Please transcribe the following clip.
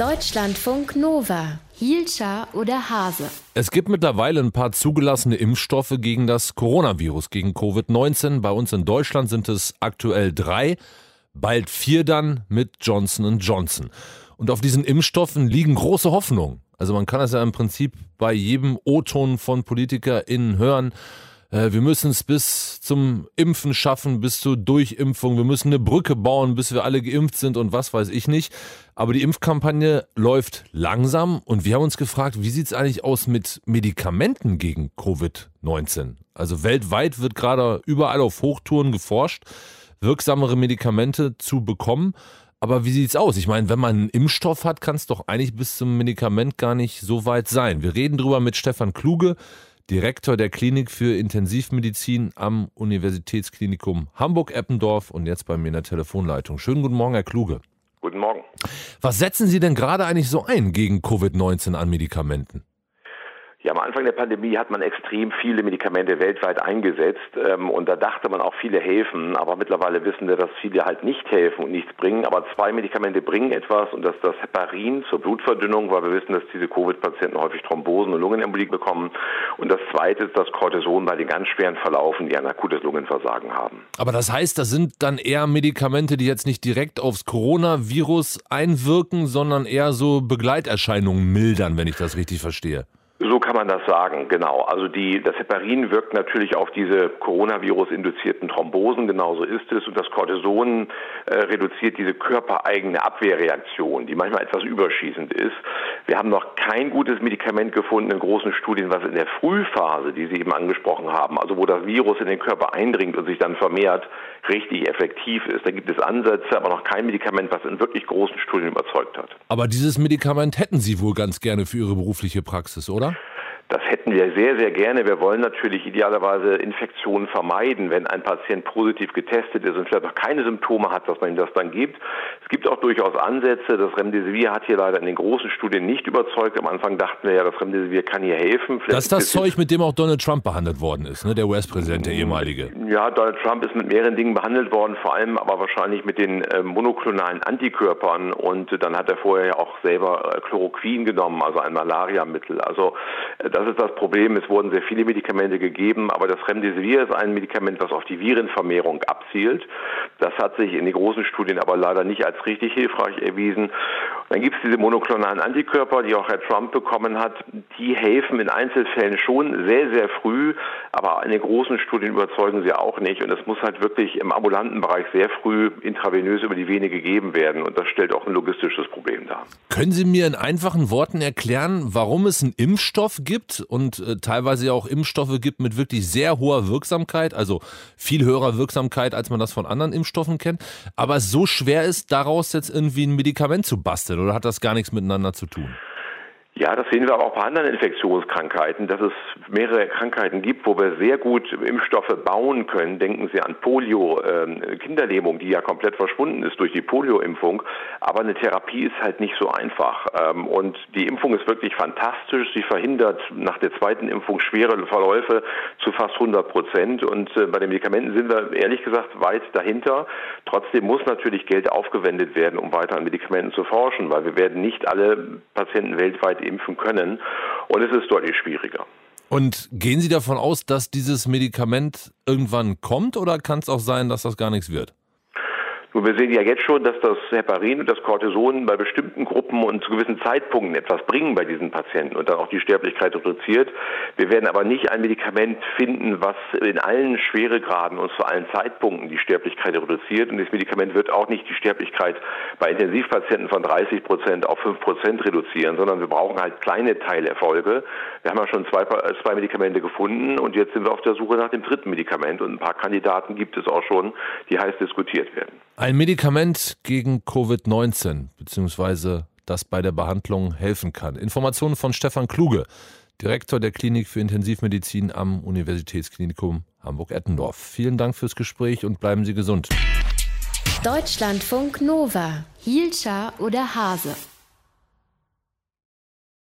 Deutschlandfunk Nova. Hielscher oder Hase? Es gibt mittlerweile ein paar zugelassene Impfstoffe gegen das Coronavirus, gegen Covid-19. Bei uns in Deutschland sind es aktuell drei, bald vier dann mit Johnson Johnson. Und auf diesen Impfstoffen liegen große Hoffnungen. Also man kann das ja im Prinzip bei jedem O-Ton von PolitikerInnen hören. Äh, wir müssen es bis zum Impfen schaffen, bis zur Durchimpfung. Wir müssen eine Brücke bauen, bis wir alle geimpft sind und was weiß ich nicht. Aber die Impfkampagne läuft langsam und wir haben uns gefragt, wie sieht es eigentlich aus mit Medikamenten gegen Covid-19? Also weltweit wird gerade überall auf Hochtouren geforscht, wirksamere Medikamente zu bekommen. Aber wie sieht's aus? Ich meine, wenn man einen Impfstoff hat, kann es doch eigentlich bis zum Medikament gar nicht so weit sein. Wir reden drüber mit Stefan Kluge. Direktor der Klinik für Intensivmedizin am Universitätsklinikum Hamburg-Eppendorf und jetzt bei mir in der Telefonleitung. Schönen guten Morgen, Herr Kluge. Guten Morgen. Was setzen Sie denn gerade eigentlich so ein gegen Covid-19 an Medikamenten? Ja, am Anfang der Pandemie hat man extrem viele Medikamente weltweit eingesetzt ähm, und da dachte man auch, viele helfen, aber mittlerweile wissen wir, dass viele halt nicht helfen und nichts bringen. Aber zwei Medikamente bringen etwas und das ist das Heparin zur Blutverdünnung, weil wir wissen, dass diese Covid-Patienten häufig Thrombosen und Lungenembolie bekommen. Und das zweite ist das Cortison bei den ganz schweren Verlaufen, die ein akutes Lungenversagen haben. Aber das heißt, das sind dann eher Medikamente, die jetzt nicht direkt aufs Coronavirus einwirken, sondern eher so Begleiterscheinungen mildern, wenn ich das richtig verstehe. So kann man das sagen, genau. Also die, das Heparin wirkt natürlich auf diese Coronavirus-induzierten Thrombosen, genauso ist es. Und das Cortison äh, reduziert diese körpereigene Abwehrreaktion, die manchmal etwas überschießend ist. Wir haben noch kein gutes Medikament gefunden in großen Studien, was in der Frühphase, die Sie eben angesprochen haben, also wo das Virus in den Körper eindringt und sich dann vermehrt, richtig effektiv ist. Da gibt es Ansätze, aber noch kein Medikament, was in wirklich großen Studien überzeugt hat. Aber dieses Medikament hätten Sie wohl ganz gerne für Ihre berufliche Praxis, oder? Das hätten wir sehr, sehr gerne. Wir wollen natürlich idealerweise Infektionen vermeiden, wenn ein Patient positiv getestet ist und vielleicht noch keine Symptome hat, dass man ihm das dann gibt. Es gibt auch durchaus Ansätze. Das Remdesivir hat hier leider in den großen Studien nicht überzeugt. Am Anfang dachten wir ja, das Remdesivir kann hier helfen. Vielleicht das ist das Zeug, mit dem auch Donald Trump behandelt worden ist, ne? der US-Präsident, der ehemalige. Ja, Donald Trump ist mit mehreren Dingen behandelt worden, vor allem aber wahrscheinlich mit den äh, monoklonalen Antikörpern. Und dann hat er vorher ja auch selber äh, Chloroquin genommen, also ein Malariamittel. Also äh, das ist das Problem. Es wurden sehr viele Medikamente gegeben, aber das Remdesivir ist ein Medikament, was auf die Virenvermehrung abzielt. Das hat sich in den großen Studien aber leider nicht als richtig hilfreich erwiesen. Dann gibt es diese monoklonalen Antikörper, die auch Herr Trump bekommen hat. Die helfen in Einzelfällen schon sehr, sehr früh, aber in den großen Studien überzeugen sie auch nicht. Und es muss halt wirklich im ambulanten Bereich sehr früh intravenös über die Vene gegeben werden. Und das stellt auch ein logistisches Problem dar. Können Sie mir in einfachen Worten erklären, warum es einen Impfstoff gibt und äh, teilweise auch Impfstoffe gibt mit wirklich sehr hoher Wirksamkeit, also viel höherer Wirksamkeit, als man das von anderen Impfstoffen kennt, aber es so schwer ist, daraus jetzt irgendwie ein Medikament zu basteln? Oder hat das gar nichts miteinander zu tun? Ja, das sehen wir aber auch bei anderen Infektionskrankheiten, dass es mehrere Krankheiten gibt, wo wir sehr gut Impfstoffe bauen können. Denken Sie an Polio, äh, Kinderlähmung, die ja komplett verschwunden ist durch die Polioimpfung. Aber eine Therapie ist halt nicht so einfach. Ähm, und die Impfung ist wirklich fantastisch. Sie verhindert nach der zweiten Impfung schwere Verläufe zu fast 100 Prozent. Und äh, bei den Medikamenten sind wir ehrlich gesagt weit dahinter. Trotzdem muss natürlich Geld aufgewendet werden, um weiter an Medikamenten zu forschen, weil wir werden nicht alle Patienten weltweit impfen können. Und es ist deutlich schwieriger. Und gehen Sie davon aus, dass dieses Medikament irgendwann kommt oder kann es auch sein, dass das gar nichts wird? Nun, wir sehen ja jetzt schon, dass das Heparin und das Cortison bei bestimmten Gruppen und zu gewissen Zeitpunkten etwas bringen bei diesen Patienten und dann auch die Sterblichkeit reduziert. Wir werden aber nicht ein Medikament finden, was in allen Schweregraden und zu allen Zeitpunkten die Sterblichkeit reduziert. Und das Medikament wird auch nicht die Sterblichkeit bei Intensivpatienten von 30 Prozent auf 5 Prozent reduzieren, sondern wir brauchen halt kleine Teilerfolge. Wir haben ja schon zwei, zwei Medikamente gefunden und jetzt sind wir auf der Suche nach dem dritten Medikament und ein paar Kandidaten gibt es auch schon, die heiß diskutiert werden. Ein Medikament gegen Covid-19, beziehungsweise das bei der Behandlung helfen kann. Informationen von Stefan Kluge, Direktor der Klinik für Intensivmedizin am Universitätsklinikum Hamburg-Eppendorf. Vielen Dank fürs Gespräch und bleiben Sie gesund. Deutschlandfunk Nova. Hielscher oder Hase?